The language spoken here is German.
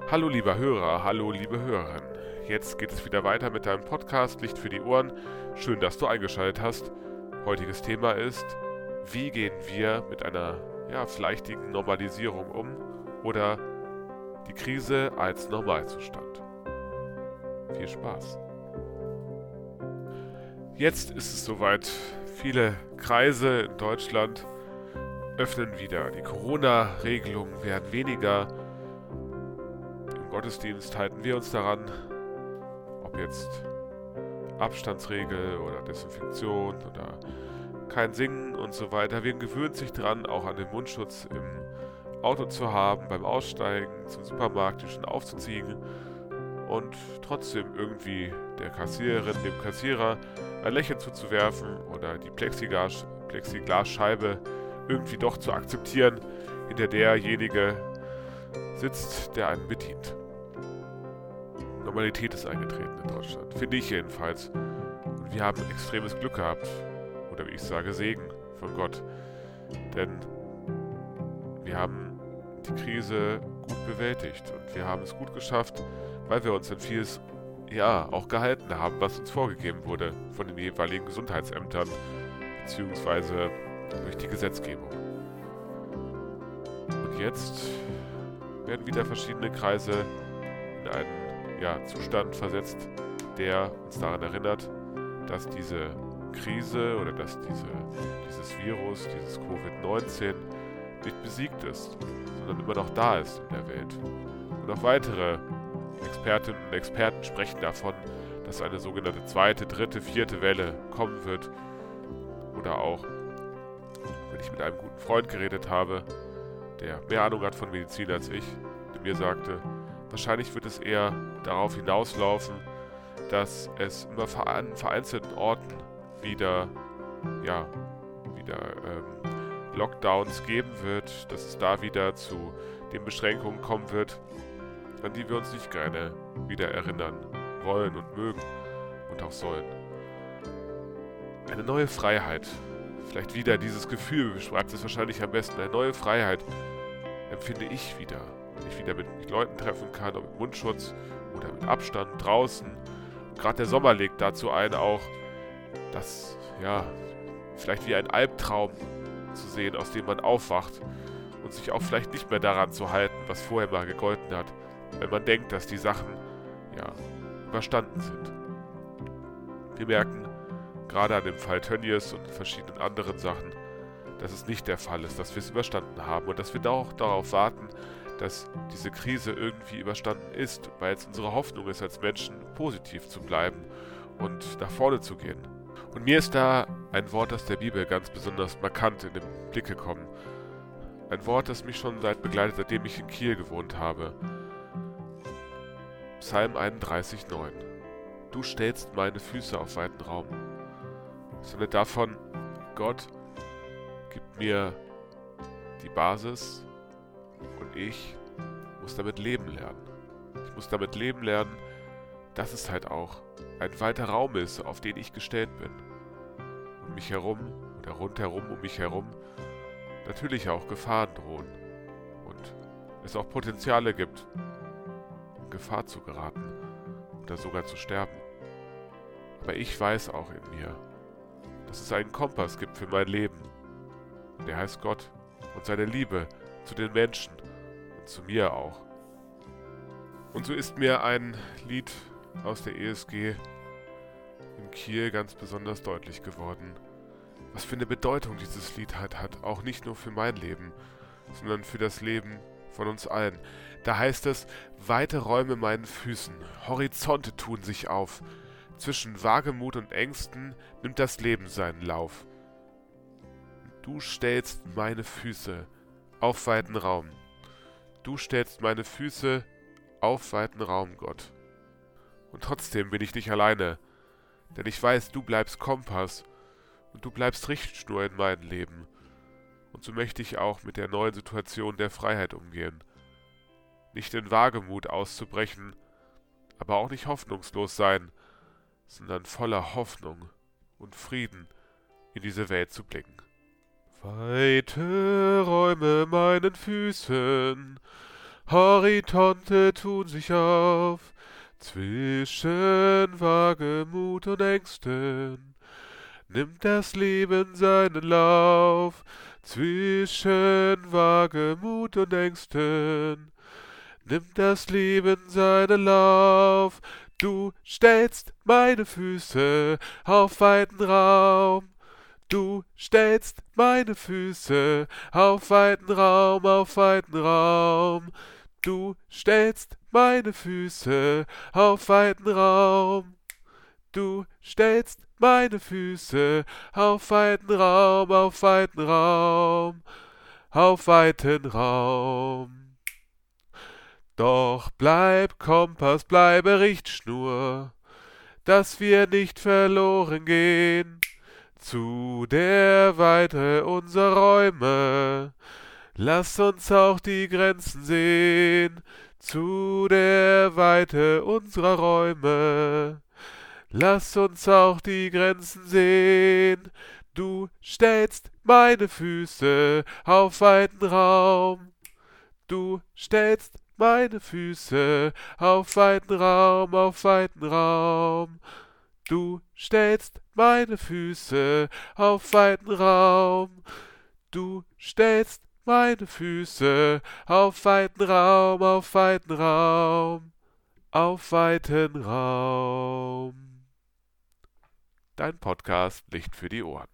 Hallo lieber Hörer, hallo liebe Hörerin. Jetzt geht es wieder weiter mit deinem Podcast Licht für die Ohren. Schön, dass du eingeschaltet hast. Heutiges Thema ist, wie gehen wir mit einer ja, leichtigen Normalisierung um oder die Krise als Normalzustand. Viel Spaß. Jetzt ist es soweit. Viele Kreise in Deutschland öffnen wieder. Die Corona-Regelungen werden weniger. Gottesdienst halten wir uns daran, ob jetzt Abstandsregel oder Desinfektion oder kein Singen und so weiter. Wir gewöhnen sich dran, auch an den Mundschutz im Auto zu haben, beim Aussteigen, zum Supermarkt die schon aufzuziehen und trotzdem irgendwie der Kassiererin, dem Kassierer ein Lächeln zuzuwerfen oder die Plexiglas Plexiglasscheibe irgendwie doch zu akzeptieren, hinter derjenige sitzt, der einen bedient. Normalität ist eingetreten in Deutschland, finde ich jedenfalls. Und wir haben extremes Glück gehabt, oder wie ich sage, Segen von Gott. Denn wir haben die Krise gut bewältigt und wir haben es gut geschafft, weil wir uns an vieles ja auch gehalten haben, was uns vorgegeben wurde von den jeweiligen Gesundheitsämtern beziehungsweise durch die Gesetzgebung. Und jetzt werden wieder verschiedene Kreise in einen ja, Zustand versetzt, der uns daran erinnert, dass diese Krise oder dass diese, dieses Virus, dieses Covid-19 nicht besiegt ist, sondern immer noch da ist in der Welt. Und auch weitere Expertinnen und Experten sprechen davon, dass eine sogenannte zweite, dritte, vierte Welle kommen wird. Oder auch, wenn ich mit einem guten Freund geredet habe, der mehr Ahnung hat von Medizin als ich, der mir sagte, wahrscheinlich wird es eher darauf hinauslaufen, dass es immer an vereinzelten Orten wieder, ja, wieder ähm, Lockdowns geben wird, dass es da wieder zu den Beschränkungen kommen wird, an die wir uns nicht gerne wieder erinnern wollen und mögen und auch sollen. Eine neue Freiheit. Vielleicht wieder dieses Gefühl, beschreibt es wahrscheinlich am besten. Eine neue Freiheit empfinde ich wieder. Wenn ich wieder mit Leuten treffen kann, ob mit Mundschutz oder mit Abstand draußen. Gerade der Sommer legt dazu ein, auch das, ja, vielleicht wie ein Albtraum zu sehen, aus dem man aufwacht und sich auch vielleicht nicht mehr daran zu halten, was vorher mal gegolten hat, wenn man denkt, dass die Sachen, ja, überstanden sind. Wir merken, gerade an dem Fall Tönnies und verschiedenen anderen Sachen, dass es nicht der Fall ist, dass wir es überstanden haben und dass wir auch darauf warten, dass diese Krise irgendwie überstanden ist, weil es unsere Hoffnung ist, als Menschen positiv zu bleiben und nach vorne zu gehen. Und mir ist da ein Wort aus der Bibel ganz besonders markant in den Blick gekommen. Ein Wort, das mich schon seit begleitet, seitdem ich in Kiel gewohnt habe. Psalm 31,9 Du stellst meine Füße auf weiten Raum. Sondern davon, Gott gibt mir die Basis ich muss damit leben lernen. Ich muss damit leben lernen, dass es halt auch ein weiter Raum ist, auf den ich gestellt bin. Um mich herum oder rundherum um mich herum natürlich auch Gefahren drohen und es auch Potenziale gibt, in Gefahr zu geraten oder sogar zu sterben. Aber ich weiß auch in mir, dass es einen Kompass gibt für mein Leben. Der heißt Gott und seine Liebe zu den Menschen zu mir auch. Und so ist mir ein Lied aus der ESG in Kiel ganz besonders deutlich geworden. Was für eine Bedeutung dieses Lied hat, hat auch nicht nur für mein Leben, sondern für das Leben von uns allen. Da heißt es, weite Räume meinen Füßen, Horizonte tun sich auf, zwischen Wagemut und Ängsten nimmt das Leben seinen Lauf. Du stellst meine Füße auf weiten Raum. Du stellst meine Füße auf weiten Raum, Gott. Und trotzdem bin ich nicht alleine, denn ich weiß, du bleibst Kompass und du bleibst Richtschnur in meinem Leben. Und so möchte ich auch mit der neuen Situation der Freiheit umgehen. Nicht in Wagemut auszubrechen, aber auch nicht hoffnungslos sein, sondern voller Hoffnung und Frieden in diese Welt zu blicken. Weite Räume meinen Füßen, Horizonte tun sich auf, zwischen Wagemut und Ängsten nimmt das Leben seinen Lauf. Zwischen Wagemut und Ängsten nimmt das Leben seinen Lauf. Du stellst meine Füße auf weiten Raum. Du stellst meine Füße auf weiten Raum, auf weiten Raum. Du stellst meine Füße auf weiten Raum. Du stellst meine Füße auf weiten Raum, auf weiten Raum, auf weiten Raum. Doch bleib Kompass, bleibe Richtschnur, dass wir nicht verloren gehen zu der Weite unserer Räume. Lass uns auch die Grenzen sehen, zu der Weite unserer Räume. Lass uns auch die Grenzen sehen. Du stellst meine Füße auf weiten Raum. Du stellst meine Füße auf weiten Raum, auf weiten Raum. Du stellst meine Füße auf weiten Raum. Du stellst meine Füße auf weiten Raum, auf weiten Raum, auf weiten Raum. Dein Podcast Licht für die Ohren.